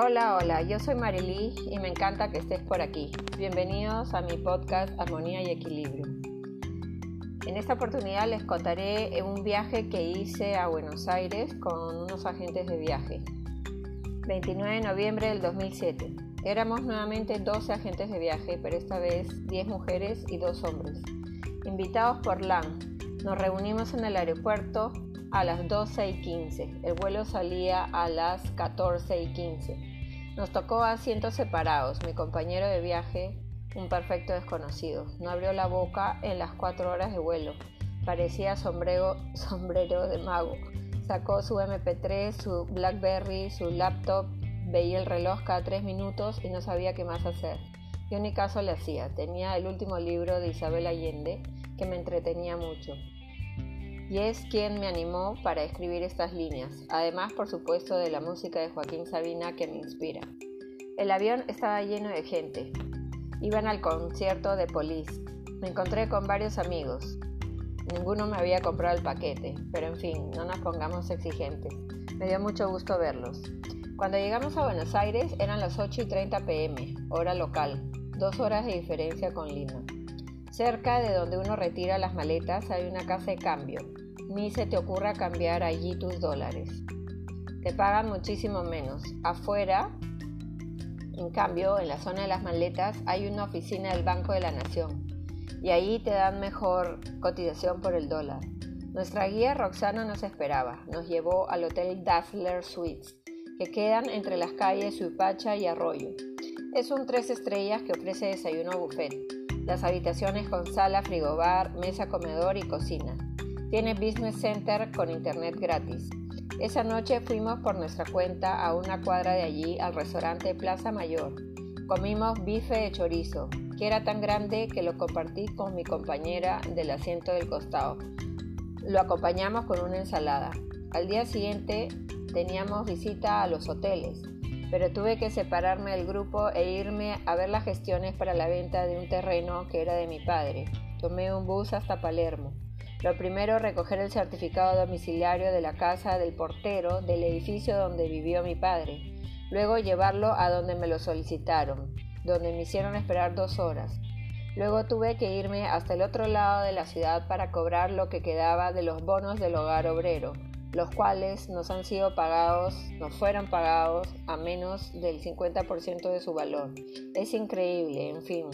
Hola, hola, yo soy Marily y me encanta que estés por aquí. Bienvenidos a mi podcast Armonía y Equilibrio. En esta oportunidad les contaré un viaje que hice a Buenos Aires con unos agentes de viaje. 29 de noviembre del 2007. Éramos nuevamente 12 agentes de viaje, pero esta vez 10 mujeres y 2 hombres. Invitados por LAN, nos reunimos en el aeropuerto a las 12 y 15. El vuelo salía a las 14 y 15. Nos tocó asientos separados. Mi compañero de viaje, un perfecto desconocido, no abrió la boca en las cuatro horas de vuelo. Parecía sombrero, sombrero de mago. Sacó su MP3, su Blackberry, su laptop, veía el reloj cada tres minutos y no sabía qué más hacer. Yo ni caso le hacía. Tenía el último libro de Isabel Allende que me entretenía mucho y es quien me animó para escribir estas líneas, además por supuesto de la música de Joaquín Sabina que me inspira. El avión estaba lleno de gente. Iban al concierto de Police. Me encontré con varios amigos. Ninguno me había comprado el paquete, pero en fin, no nos pongamos exigentes. Me dio mucho gusto verlos. Cuando llegamos a Buenos Aires eran las 8 y 30 pm, hora local, dos horas de diferencia con Lima. Cerca de donde uno retira las maletas hay una casa de cambio. Ni se te ocurra cambiar allí tus dólares. Te pagan muchísimo menos. Afuera, en cambio, en la zona de las maletas hay una oficina del Banco de la Nación y ahí te dan mejor cotización por el dólar. Nuestra guía Roxana nos esperaba. Nos llevó al Hotel Dazzler Suites, que quedan entre las calles Suipacha y Arroyo. Es un tres estrellas que ofrece desayuno buffet las habitaciones con sala, frigobar, mesa, comedor y cocina. Tiene business center con internet gratis. Esa noche fuimos por nuestra cuenta a una cuadra de allí al restaurante Plaza Mayor. Comimos bife de chorizo, que era tan grande que lo compartí con mi compañera del asiento del costado. Lo acompañamos con una ensalada. Al día siguiente teníamos visita a los hoteles pero tuve que separarme del grupo e irme a ver las gestiones para la venta de un terreno que era de mi padre. Tomé un bus hasta Palermo. Lo primero, recoger el certificado domiciliario de la casa del portero del edificio donde vivió mi padre. Luego llevarlo a donde me lo solicitaron, donde me hicieron esperar dos horas. Luego tuve que irme hasta el otro lado de la ciudad para cobrar lo que quedaba de los bonos del hogar obrero, los cuales nos han sido pagados, nos fueron pagados a menos del 50% de su valor. Es increíble, en fin.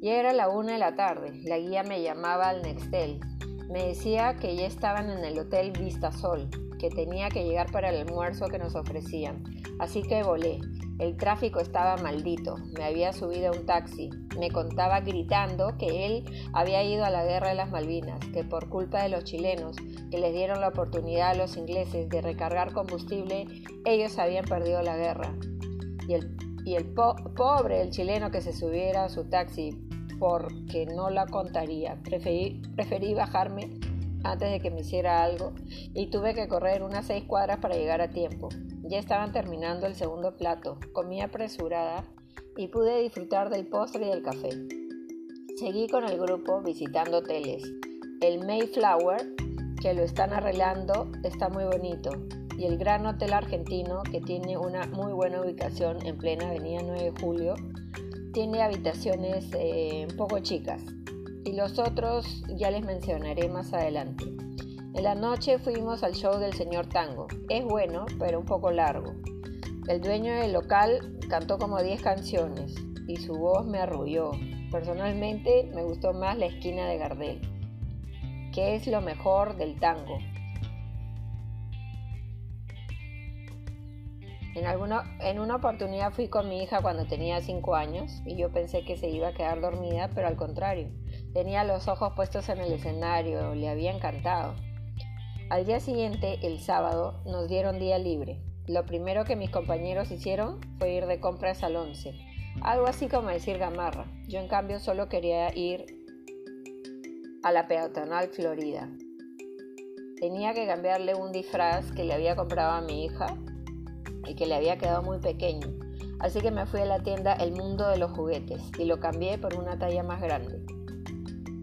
Ya era la una de la tarde, la guía me llamaba al Nextel. Me decía que ya estaban en el hotel Vista Sol, que tenía que llegar para el almuerzo que nos ofrecían. Así que volé. El tráfico estaba maldito. Me había subido a un taxi. Me contaba gritando que él había ido a la guerra de las Malvinas, que por culpa de los chilenos, que les dieron la oportunidad a los ingleses de recargar combustible, ellos habían perdido la guerra. Y el, pobre, el chileno que se subiera a su taxi porque no la contaría. Preferí, preferí bajarme antes de que me hiciera algo y tuve que correr unas seis cuadras para llegar a tiempo. Ya estaban terminando el segundo plato, comí apresurada y pude disfrutar del postre y del café. Seguí con el grupo visitando hoteles. El Mayflower, que lo están arreglando, está muy bonito. Y el Gran Hotel Argentino, que tiene una muy buena ubicación en plena Avenida 9 de Julio, tiene habitaciones eh, poco chicas y los otros ya les mencionaré más adelante. En la noche fuimos al show del señor Tango. Es bueno, pero un poco largo. El dueño del local cantó como 10 canciones y su voz me arrulló. Personalmente me gustó más la esquina de Gardel, que es lo mejor del tango. En, alguna, en una oportunidad fui con mi hija cuando tenía 5 años y yo pensé que se iba a quedar dormida, pero al contrario, tenía los ojos puestos en el escenario, le había encantado. Al día siguiente, el sábado, nos dieron día libre. Lo primero que mis compañeros hicieron fue ir de compras al 11, algo así como decir gamarra. Yo en cambio solo quería ir a la peatonal Florida. Tenía que cambiarle un disfraz que le había comprado a mi hija y que le había quedado muy pequeño. Así que me fui a la tienda El Mundo de los Juguetes y lo cambié por una talla más grande.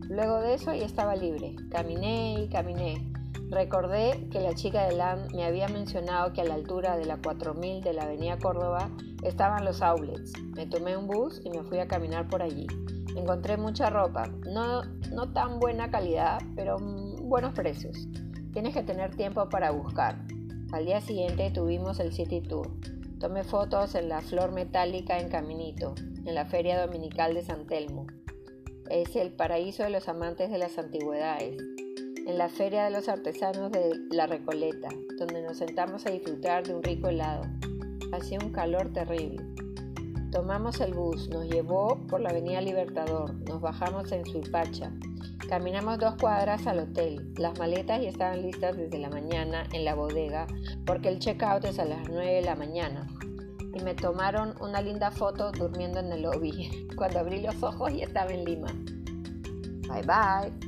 Luego de eso ya estaba libre. Caminé y caminé. Recordé que la chica de LAN me había mencionado que a la altura de la 4000 de la avenida Córdoba estaban los outlets. Me tomé un bus y me fui a caminar por allí. Encontré mucha ropa, no, no tan buena calidad, pero buenos precios. Tienes que tener tiempo para buscar. Al día siguiente tuvimos el City Tour. Tomé fotos en la Flor Metálica en Caminito, en la Feria Dominical de San Telmo. Es el paraíso de los amantes de las antigüedades en la Feria de los Artesanos de La Recoleta, donde nos sentamos a disfrutar de un rico helado. Hacía un calor terrible. Tomamos el bus, nos llevó por la Avenida Libertador, nos bajamos en Suipacha, caminamos dos cuadras al hotel. Las maletas ya estaban listas desde la mañana en la bodega porque el checkout es a las 9 de la mañana. Y me tomaron una linda foto durmiendo en el lobby. Cuando abrí los ojos ya estaba en Lima. Bye bye.